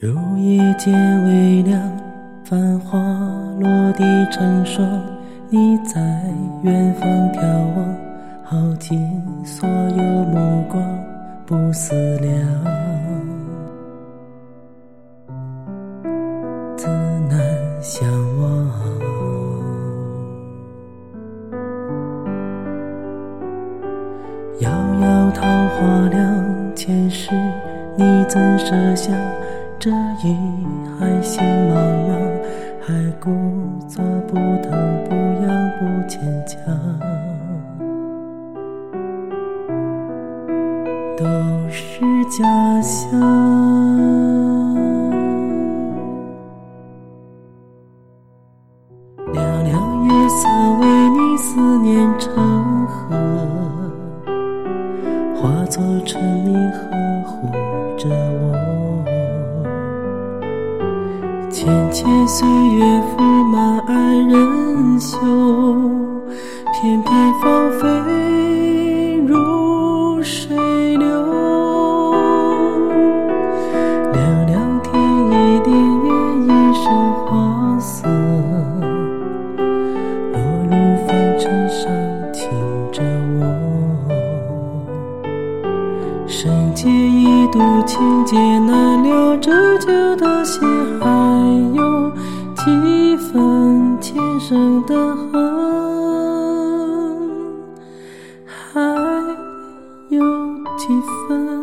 入夜渐微凉，繁花落地成霜。你在远方眺望，耗尽所有目光，不思量，自难相忘。遥遥桃花凉，前世你怎舍下？这一海心茫茫，还故作不疼不痒不牵强，都是假象。凉凉月色为你思念成河，化作春泥呵护着我。浅浅岁月拂满爱人袖，片片芳菲如水流。凉凉天一点烟一身花色，落入凡尘上听着我。生劫一度情劫难了，这旧的心生的河，还有几分？